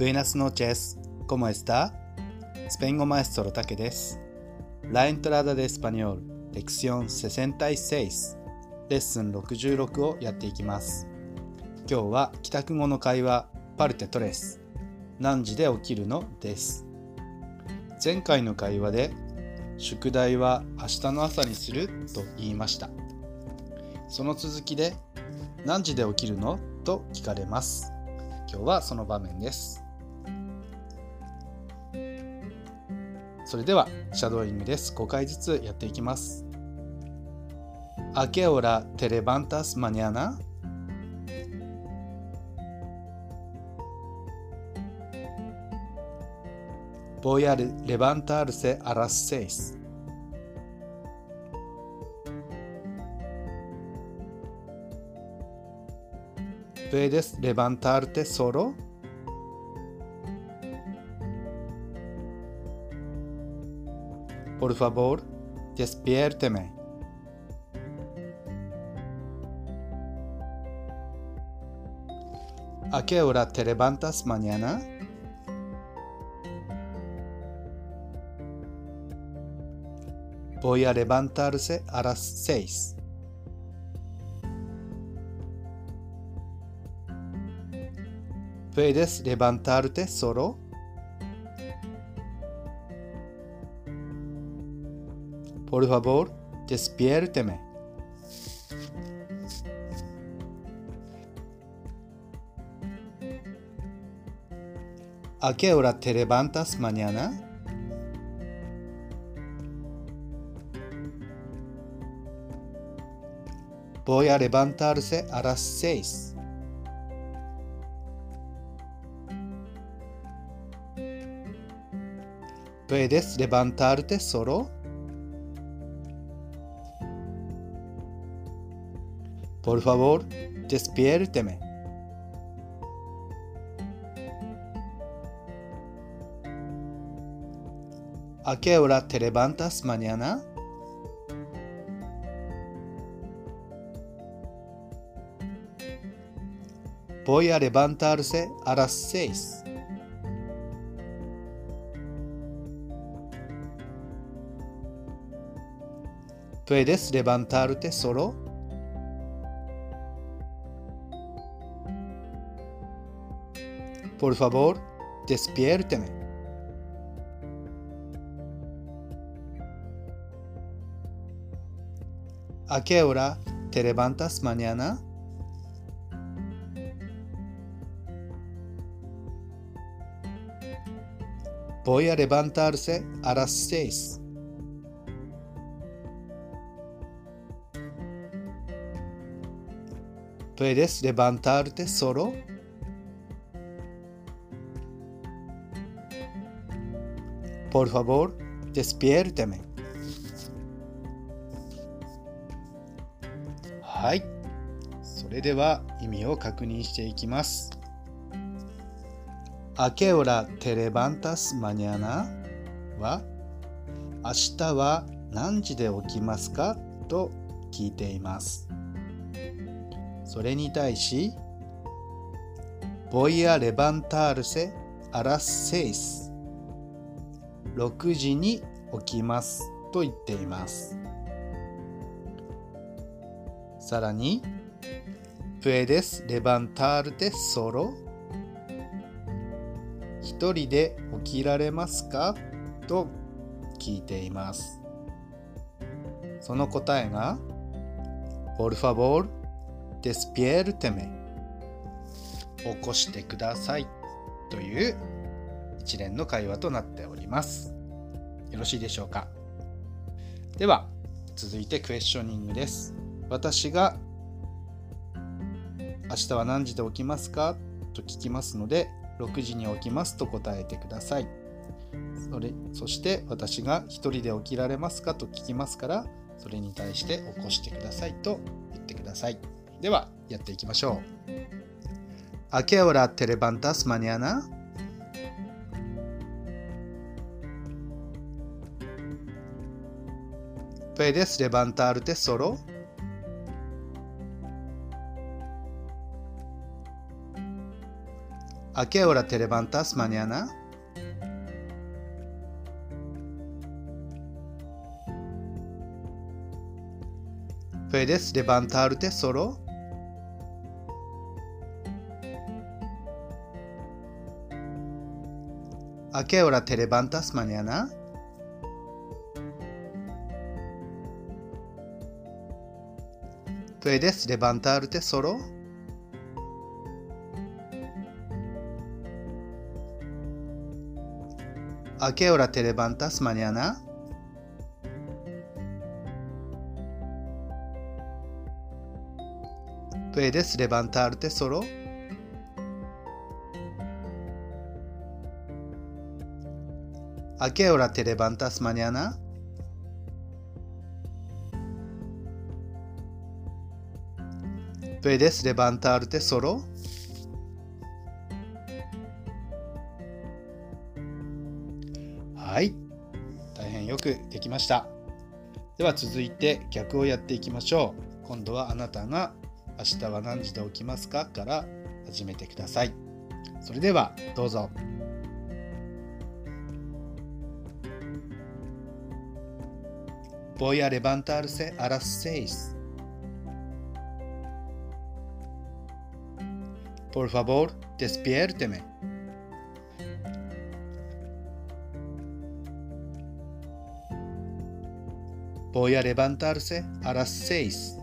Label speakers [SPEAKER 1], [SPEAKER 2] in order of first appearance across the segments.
[SPEAKER 1] Buenas noches, ¿cómo está? スペイン語マエストロタケです。La entrada de español, lección 66, レッスン66をやっていきます。今日は帰宅後の会話、パルテトレス。何時で起きるの？です。前回の会話で、宿題は明日の朝にすると言いました。その続きで、何時で起きるの？と聞かれます。今日はその場面です。それでは、シャドーイングです。5回ずつやっていきます。¿A qué hora te levantas mañana? Voy a levantarse a las seis. ¿Puedes levantarte solo? Por favor, despiérteme. ¿A qué hora te levantas mañana? Voy a levantarse a las seis. ¿Puedes levantarte solo? Por favor, despiérteme. ¿A qué hora te levantas mañana? Voy a levantarse a las seis. ¿Puedes levantarte solo? Por favor, despiérteme. ¿A qué hora te levantas mañana? Voy a levantarse a las seis. ¿Puedes levantarte solo? Por favor, despiérteme. ¿A qué hora te levantas mañana? Voy a levantarse a las seis. ¿Puedes levantarte solo? Por favor, すはい。それでは意味を確認していきます。あけおらテレバンタスマニアナ？は明日は何時で起きますか？と聞いています。それに対し、ボイア・レバンタールセ・アラス・セイス。6時に起きますと言っています。さらに、puedes levantarte solo? 一人で起きられますかと聞いています。その答えが、por favor, despiérteme 起こしてくださいという一連の会話となっております。ますよろしいでしょうか？では、続いてクエスチョニングです。私が明日は何時で起きますか？と聞きますので、6時に起きますと答えてください。それそして私が1人で起きられますか？と聞きますから、それに対して起こしてくださいと言ってください。では、やっていきましょう。¿A qué hora te levantas mañana? ¿Puedes levantarte solo? ¿A qué hora te levantas mañana? ¿Puedes levantarte solo? ¿A qué hora te levantas mañana? ¿Puedes levantarte solo? ¿A qué hora te levantas mañana? ¿Puedes levantarte solo? ¿A qué hora te levantas mañana? ¿Puedes levantarte solo? はい。大変よくできました。では続いて逆をやっていきましょう。今度はあなたが明日は何時で起きますかから始めてください。それではどうぞ。Voy a levantarse a las seis. Por favor, despiérteme. Voy a levantarse a las seis.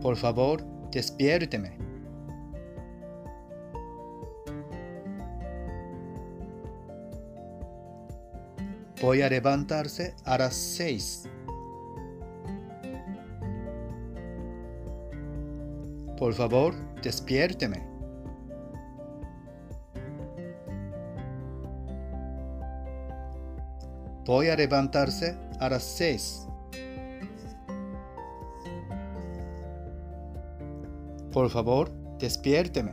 [SPEAKER 1] Por favor, despiérteme. Voy a levantarse a las seis. Por favor, despiérteme. Voy a levantarse a las seis. Por favor, despiérteme.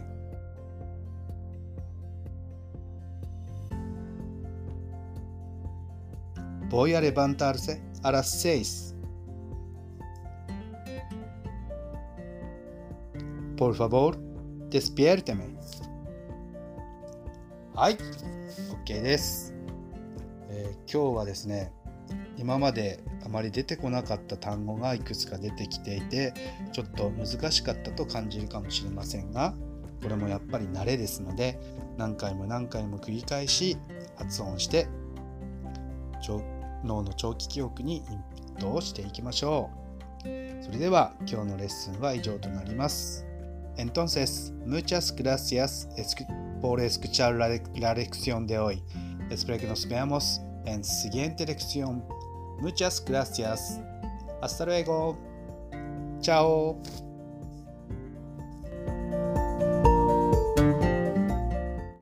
[SPEAKER 1] Voy a levantarse a las seis. Por favor, despiérteme. はい、OK です、えー今日はですね、今まであまり出てこなかった単語がいくつか出てきていて、ちょっと難しかったと感じるかもしれませんが、これもやっぱり慣れですので、何回も何回も繰り返し発音して、脳の長期記憶にインプットをしていきましょう。それでは今日のレッスンは以上となります。Entonces, muchas gracias por escuchar la, la lección de hoy. Espero que nos veamos en siguiente lección. Muchas gracias. Hasta luego. Chao.